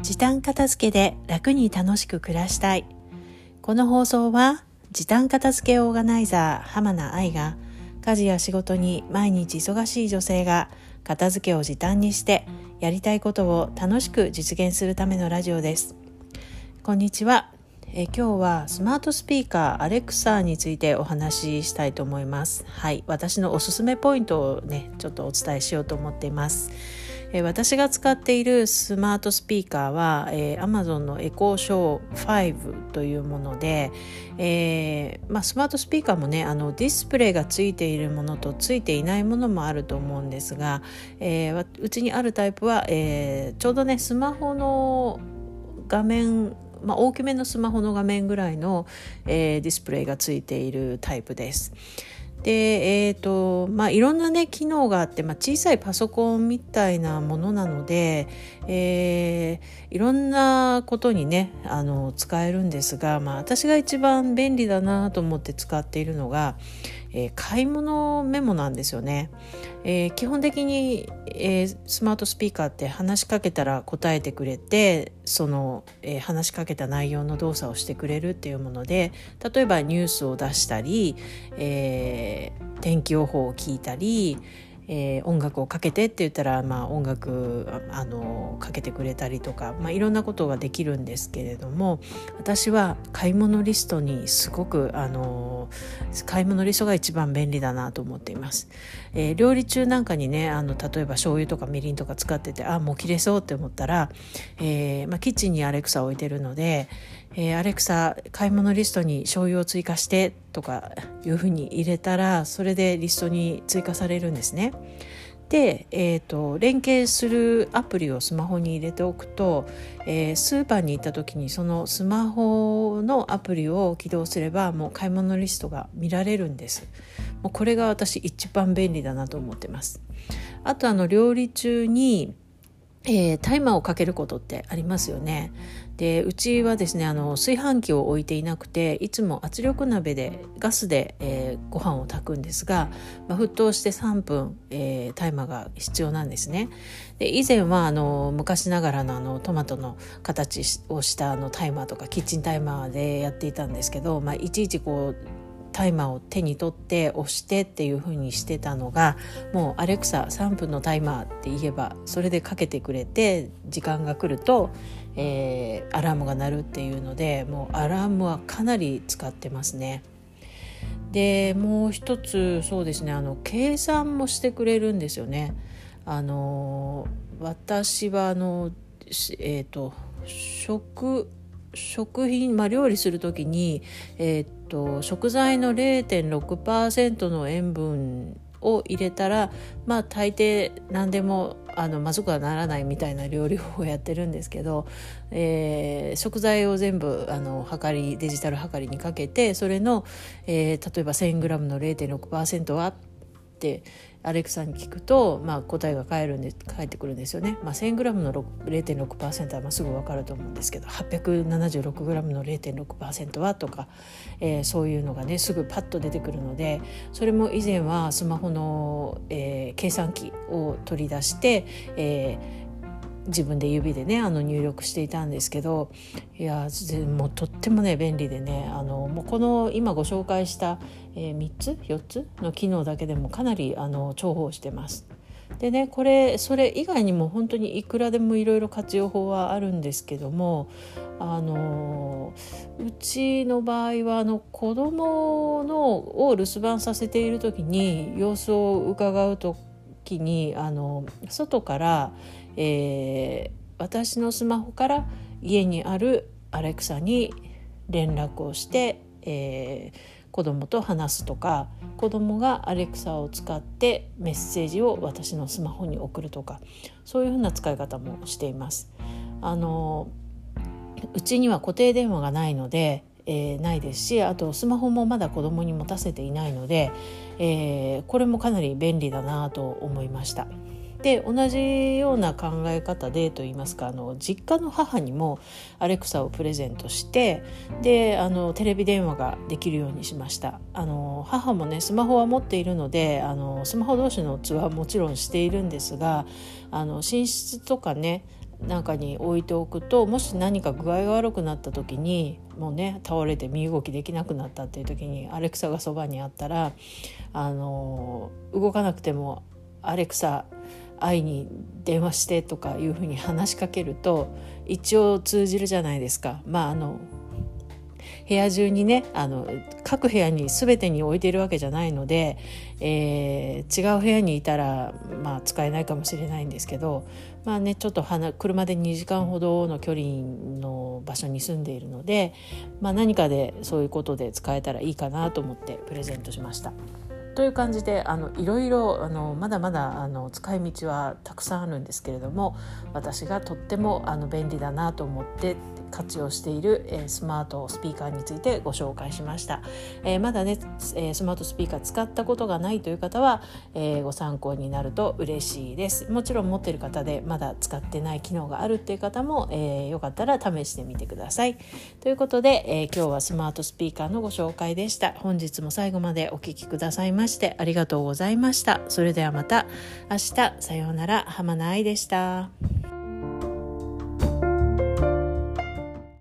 時短片付けで楽に楽しく暮らしたい。この放送は時短片付けオーガナイザー浜名愛が家事や仕事に毎日忙しい女性が片付けを時短にしてやりたいことを楽しく実現するためのラジオです。こんにちは。え今日はスマートスピーカーアレクサについてお話ししたいと思います。はい。私のおすすめポイントをねちょっとお伝えしようと思っています。私が使っているスマートスピーカーは、えー、Amazon のエコーショー5というもので、えーまあ、スマートスピーカーもねあのディスプレイがついているものとついていないものもあると思うんですが、えー、うちにあるタイプは、え、ちょうどねスマホの画面まあ、大きめのスマホの画面ぐらいの、えー、ディスプレイがついているタイプです。でえーとまあ、いろんなね機能があって、まあ、小さいパソコンみたいなものなので、えー、いろんなことにねあの使えるんですが、まあ、私が一番便利だなと思って使っているのが、えー、買い物メモなんですよね。えー、基本的に、えー、スマートスピーカーって話しかけたら答えてくれてその、えー、話しかけた内容の動作をしてくれるっていうもので例えばニュースを出したり、えー、天気予報を聞いたり、えー、音楽をかけてって言ったら、まあ、音楽あのかけてくれたりとか、まあ、いろんなことができるんですけれども私は買い物リストにすごくあの買い物リストが一番便利だなと思っています。えー、料理中なんかにねあの例えば醤油とかみりんとか使っててあもう切れそうって思ったら、えーまあ、キッチンにアレクサ置いてるのでえー、アレクサ買い物リストに醤油を追加してとかいうふうに入れたらそれでリストに追加されるんですね。で、えーと、連携するアプリをスマホに入れておくと、えー、スーパーに行った時にそのスマホのアプリを起動すればもう買い物リストが見られるんです。もうこれが私一番便利だなと思ってます。あとあの料理中にえー、タイマーをかけることってありますよね。でうちはですねあの炊飯器を置いていなくていつも圧力鍋でガスで、えー、ご飯を炊くんですが、まあ、沸騰して3分、えー、タイマーが必要なんですね。で以前はあの昔ながらのあのトマトの形をしたあのタイマーとかキッチンタイマーでやっていたんですけど、まあ、いちいちこうタイマーを手に取って押してっていう風にしてたのがもうアレクサ3分のタイマーって言えばそれでかけてくれて時間が来ると、えー、アラームが鳴るっていうのでもうアラームはかなり使ってますね。でもう一つそうですねあの計算もしてくれるんですよね。あの私はあのえっ、ー、と食食品、まあ、料理する時に、えー、と食材の0.6%の塩分を入れたらまあ大抵何でもあのまずくはならないみたいな料理法をやってるんですけど、えー、食材を全部あの測りデジタル測りにかけてそれの、えー、例えば 1000g の0.6%はってアレクサに聞くと、まあ、答えが返るんで返ってくるんですよね。まあ、1000g の0.6%はまあすぐ分かると思うんですけど 876g の0.6%はとか、えー、そういうのがねすぐパッと出てくるのでそれも以前はスマホの、えー、計算機を取り出して、えー自分で指でねあの入力していたんですけどいやもうとってもね便利でねあのもうこの今ご紹介した、えー、3つ4つの機能だけでもかなりあの重宝してます。でねこれそれ以外にも本当にいくらでもいろいろ活用法はあるんですけどもあのうちの場合はあの子供のを留守番させている時に様子を伺うと時にあの外からえー、私のスマホから家にあるアレクサに連絡をして、えー、子供と話すとか子供がアレクサを使ってメッセージを私のスマホに送るとかそういうふうな使い方もしています。あのうちには固定電話がないので、えー、ないですしあとスマホもまだ子供に持たせていないので、えー、これもかなり便利だなと思いました。で同じような考え方でといいますかあの実家の母にもアレクサをプレゼントしてであのテレビ電話ができるようにしましたあの母もねスマホは持っているのであのスマホ同士の通話はもちろんしているんですがあの寝室とかねなんかに置いておくともし何か具合が悪くなった時にもうね倒れて身動きできなくなったっていう時にアレクサがそばにあったらあの動かなくても「アレクサ愛に電話して」とかいうふうに話しかけると一応通じるじゃないですか。まああの部屋中にねあの各部屋に全てに置いているわけじゃないので、えー、違う部屋にいたら、まあ、使えないかもしれないんですけど、まあね、ちょっと車で2時間ほどの距離の場所に住んでいるので、まあ、何かでそういうことで使えたらいいかなと思ってプレゼントしました。という感じであのいろいろあのまだまだあの使い道はたくさんあるんですけれども私がとってもあの便利だなと思って活用している、え、スマートスピーカーについてご紹介しました、えー、まだね、え、スマートスピーカー使ったことがないという方は、えご参考になると嬉しいです。もちろん持ってる方でまだ使ってない機能があるっていう方も、えよかったら試してみてください。ということで、え今日はスマートスピーカーのご紹介でした。本日も最後までお聴きくださいましてありがとうございました。それではまた明日。さようなら。浜名愛でした。